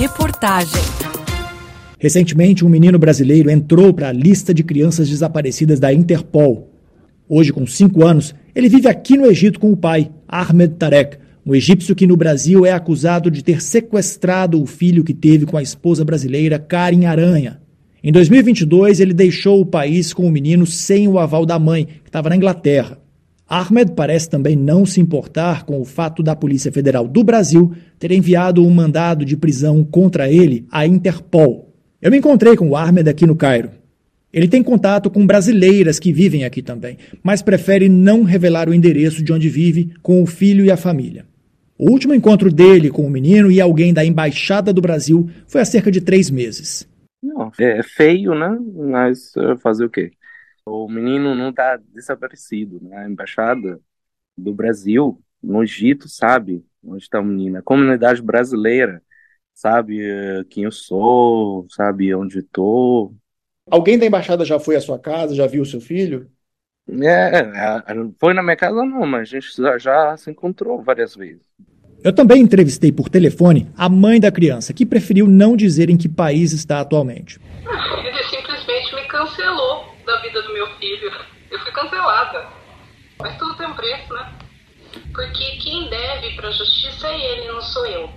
Reportagem. Recentemente, um menino brasileiro entrou para a lista de crianças desaparecidas da Interpol. Hoje, com cinco anos, ele vive aqui no Egito com o pai, Ahmed Tarek, um egípcio que no Brasil é acusado de ter sequestrado o filho que teve com a esposa brasileira Karen Aranha. Em 2022, ele deixou o país com o menino sem o aval da mãe, que estava na Inglaterra. Ahmed parece também não se importar com o fato da Polícia Federal do Brasil ter enviado um mandado de prisão contra ele à Interpol. Eu me encontrei com o Ahmed aqui no Cairo. Ele tem contato com brasileiras que vivem aqui também, mas prefere não revelar o endereço de onde vive com o filho e a família. O último encontro dele com o menino e alguém da Embaixada do Brasil foi há cerca de três meses. Não, é feio, né? Mas uh, fazer o quê? O menino não está desaparecido. Né? A embaixada do Brasil no Egito sabe onde está o menino. A comunidade brasileira sabe uh, quem eu sou, sabe onde estou. Alguém da embaixada já foi à sua casa, já viu o seu filho? É, é foi na minha casa não, mas a gente já, já se encontrou várias vezes. Eu também entrevistei por telefone a mãe da criança, que preferiu não dizer em que país está atualmente. Ele simplesmente me cancelou da vida do meu filho. Eu fui cancelada. Mas tudo tem preço, né? Porque quem deve para a justiça é ele, não sou eu.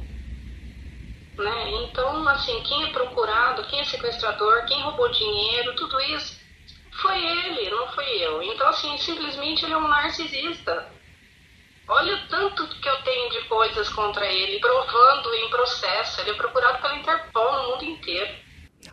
Né? Então, assim, quem é procurado, quem é sequestrador, quem roubou dinheiro, tudo isso foi ele, não foi eu. Então, assim, simplesmente ele é um narcisista. Olha o tanto que eu tenho de coisas contra ele, provando em processo. Ele é procurado pela Interpol no mundo inteiro.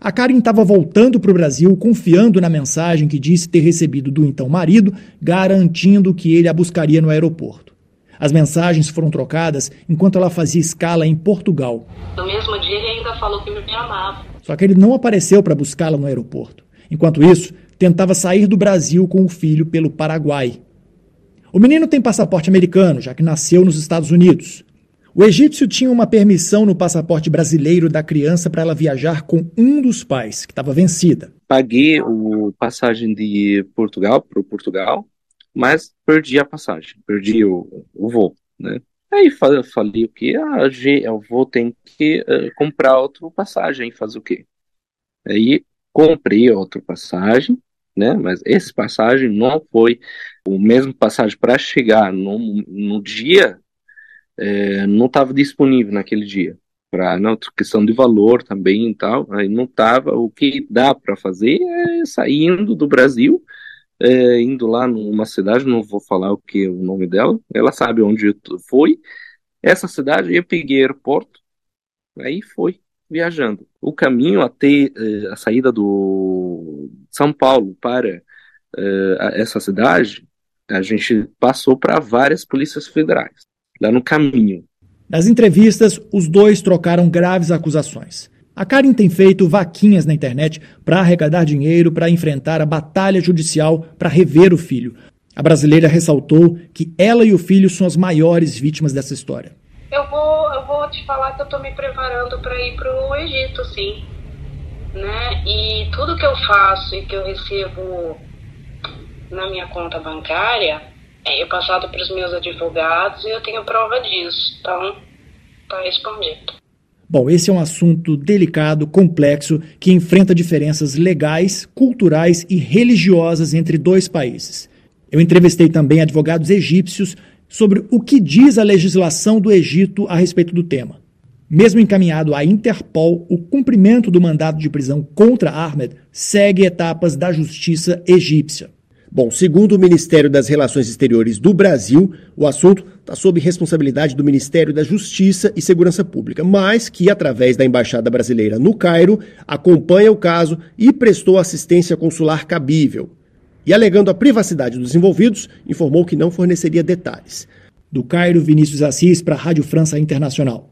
A Karen estava voltando para o Brasil confiando na mensagem que disse ter recebido do então marido, garantindo que ele a buscaria no aeroporto. As mensagens foram trocadas enquanto ela fazia escala em Portugal. No mesmo dia ele ainda falou que me amava. Só que ele não apareceu para buscá-la no aeroporto. Enquanto isso, tentava sair do Brasil com o filho pelo Paraguai. O menino tem passaporte americano, já que nasceu nos Estados Unidos. O egípcio tinha uma permissão no passaporte brasileiro da criança para ela viajar com um dos pais, que estava vencida. Paguei o passagem de Portugal para Portugal, mas perdi a passagem, perdi o, o voo, né? Aí falei o que? Ah, eu vou ter que uh, comprar outra passagem, fazer o quê? Aí comprei outra passagem, né? Mas essa passagem não foi o mesmo passagem para chegar no, no dia, é, não estava disponível naquele dia. Para não questão de valor também e tal, aí não estava. O que dá para fazer é saindo do Brasil, é, indo lá numa cidade, não vou falar o que é o nome dela, ela sabe onde foi. Essa cidade eu peguei aeroporto, aí foi viajando. O caminho até eh, a saída do São Paulo para essa cidade, a gente passou para várias polícias federais, lá no caminho. Nas entrevistas, os dois trocaram graves acusações. A Karen tem feito vaquinhas na internet para arrecadar dinheiro para enfrentar a batalha judicial para rever o filho. A brasileira ressaltou que ela e o filho são as maiores vítimas dessa história. Eu vou, eu vou te falar que eu estou me preparando para ir para o Egito, sim. Né? E tudo que eu faço e que eu recebo na minha conta bancária é passado para os meus advogados e eu tenho prova disso. Então, está respondido. Bom, esse é um assunto delicado, complexo, que enfrenta diferenças legais, culturais e religiosas entre dois países. Eu entrevistei também advogados egípcios sobre o que diz a legislação do Egito a respeito do tema. Mesmo encaminhado à Interpol, o cumprimento do mandado de prisão contra Ahmed segue etapas da justiça egípcia. Bom, segundo o Ministério das Relações Exteriores do Brasil, o assunto está sob responsabilidade do Ministério da Justiça e Segurança Pública, mas que, através da Embaixada Brasileira no Cairo, acompanha o caso e prestou assistência consular cabível e, alegando a privacidade dos envolvidos, informou que não forneceria detalhes. Do Cairo, Vinícius Assis para a Rádio França Internacional.